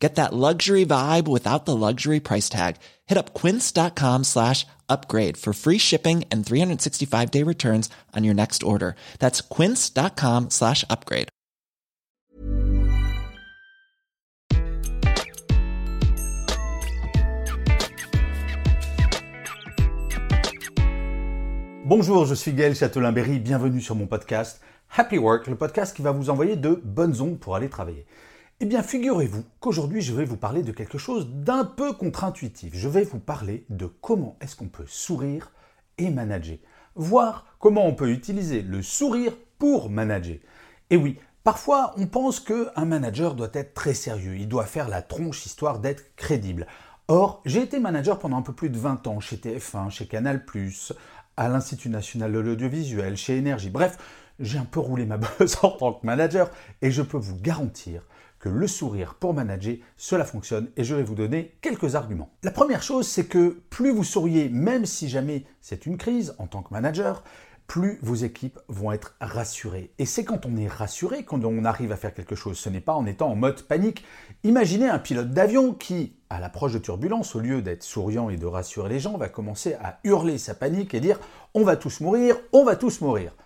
Get that luxury vibe without the luxury price tag. Hit up quince.com slash upgrade for free shipping and 365 day returns on your next order. That's quince.com slash upgrade. Bonjour, je suis Gaël Châtelain-Berry, bienvenue sur mon podcast Happy Work, le podcast qui va vous envoyer de bonnes ondes pour aller travailler. Eh bien, figurez-vous qu'aujourd'hui, je vais vous parler de quelque chose d'un peu contre-intuitif. Je vais vous parler de comment est-ce qu'on peut sourire et manager. Voir comment on peut utiliser le sourire pour manager. Et oui, parfois, on pense qu'un manager doit être très sérieux. Il doit faire la tronche histoire d'être crédible. Or, j'ai été manager pendant un peu plus de 20 ans chez TF1, chez Canal+, à l'Institut national de l'audiovisuel, chez Énergie. Bref, j'ai un peu roulé ma bosse en tant que manager et je peux vous garantir que le sourire pour manager, cela fonctionne et je vais vous donner quelques arguments. La première chose, c'est que plus vous souriez, même si jamais c'est une crise en tant que manager, plus vos équipes vont être rassurées. Et c'est quand on est rassuré, quand on arrive à faire quelque chose. Ce n'est pas en étant en mode panique. Imaginez un pilote d'avion qui, à l'approche de turbulence, au lieu d'être souriant et de rassurer les gens, va commencer à hurler sa panique et dire on va tous mourir, on va tous mourir.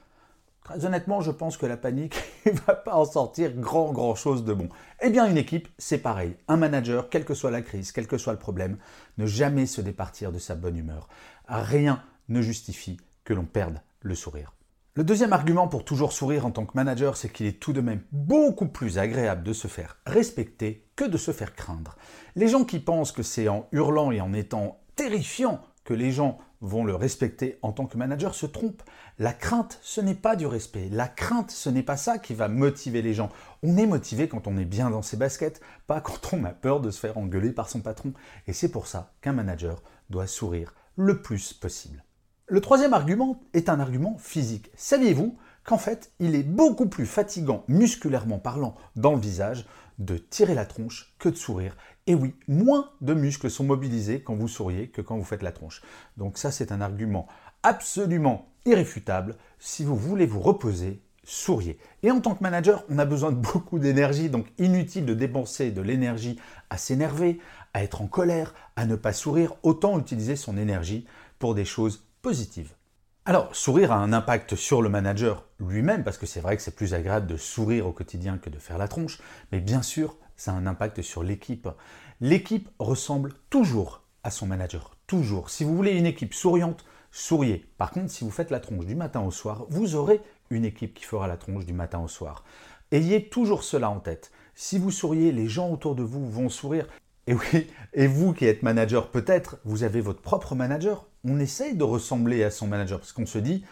Très honnêtement, je pense que la panique ne va pas en sortir grand grand chose de bon. Eh bien, une équipe, c'est pareil. Un manager, quelle que soit la crise, quel que soit le problème, ne jamais se départir de sa bonne humeur. Rien ne justifie que l'on perde le sourire. Le deuxième argument pour toujours sourire en tant que manager, c'est qu'il est tout de même beaucoup plus agréable de se faire respecter que de se faire craindre. Les gens qui pensent que c'est en hurlant et en étant terrifiant que les gens vont le respecter en tant que manager se trompent. La crainte, ce n'est pas du respect. La crainte, ce n'est pas ça qui va motiver les gens. On est motivé quand on est bien dans ses baskets, pas quand on a peur de se faire engueuler par son patron. Et c'est pour ça qu'un manager doit sourire le plus possible. Le troisième argument est un argument physique. Saviez-vous qu'en fait, il est beaucoup plus fatigant musculairement parlant dans le visage de tirer la tronche que de sourire. Et oui, moins de muscles sont mobilisés quand vous souriez que quand vous faites la tronche. Donc ça, c'est un argument absolument irréfutable. Si vous voulez vous reposer, souriez. Et en tant que manager, on a besoin de beaucoup d'énergie, donc inutile de dépenser de l'énergie à s'énerver, à être en colère, à ne pas sourire. Autant utiliser son énergie pour des choses positives. Alors, sourire a un impact sur le manager lui-même, parce que c'est vrai que c'est plus agréable de sourire au quotidien que de faire la tronche, mais bien sûr, ça a un impact sur l'équipe. L'équipe ressemble toujours à son manager, toujours. Si vous voulez une équipe souriante, souriez. Par contre, si vous faites la tronche du matin au soir, vous aurez une équipe qui fera la tronche du matin au soir. Ayez toujours cela en tête. Si vous souriez, les gens autour de vous vont sourire. Et oui, et vous qui êtes manager, peut-être, vous avez votre propre manager. On essaye de ressembler à son manager parce qu'on se dit,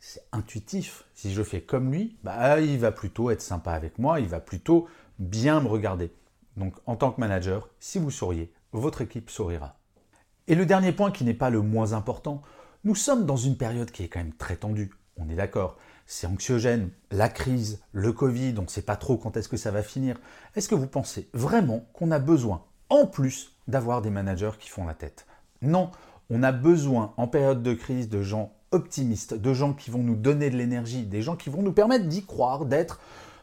c'est intuitif. Si je fais comme lui, bah, il va plutôt être sympa avec moi, il va plutôt bien me regarder. Donc, en tant que manager, si vous souriez, votre équipe sourira. Et le dernier point qui n'est pas le moins important, nous sommes dans une période qui est quand même très tendue. On est d'accord. C'est anxiogène, la crise, le Covid, on ne sait pas trop quand est-ce que ça va finir. Est-ce que vous pensez vraiment qu'on a besoin en plus d'avoir des managers qui font la tête? Non, on a besoin en période de crise de gens optimistes, de gens qui vont nous donner de l'énergie, des gens qui vont nous permettre d'y croire, d'être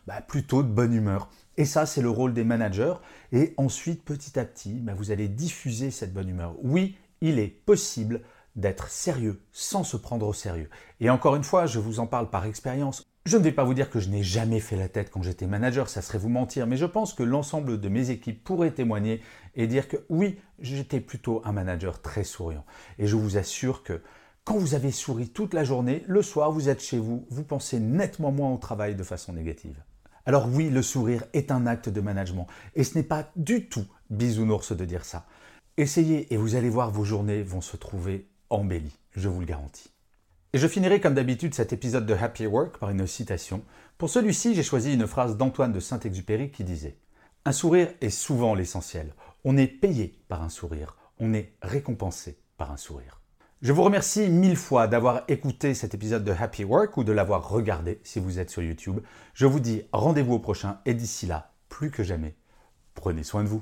bah, plutôt de bonne humeur. Et ça, c'est le rôle des managers. Et ensuite, petit à petit, bah, vous allez diffuser cette bonne humeur. Oui, il est possible d'être sérieux sans se prendre au sérieux. Et encore une fois, je vous en parle par expérience. Je ne vais pas vous dire que je n'ai jamais fait la tête quand j'étais manager, ça serait vous mentir, mais je pense que l'ensemble de mes équipes pourraient témoigner et dire que oui, j'étais plutôt un manager très souriant. Et je vous assure que quand vous avez souri toute la journée, le soir, vous êtes chez vous, vous pensez nettement moins au travail de façon négative. Alors oui, le sourire est un acte de management, et ce n'est pas du tout bisounours de dire ça. Essayez et vous allez voir vos journées vont se trouver embellies, je vous le garantis. Et je finirai comme d'habitude cet épisode de Happy Work par une citation. Pour celui-ci, j'ai choisi une phrase d'Antoine de Saint-Exupéry qui disait Un sourire est souvent l'essentiel. On est payé par un sourire, on est récompensé par un sourire. Je vous remercie mille fois d'avoir écouté cet épisode de Happy Work ou de l'avoir regardé si vous êtes sur YouTube. Je vous dis rendez-vous au prochain et d'ici là, plus que jamais, prenez soin de vous.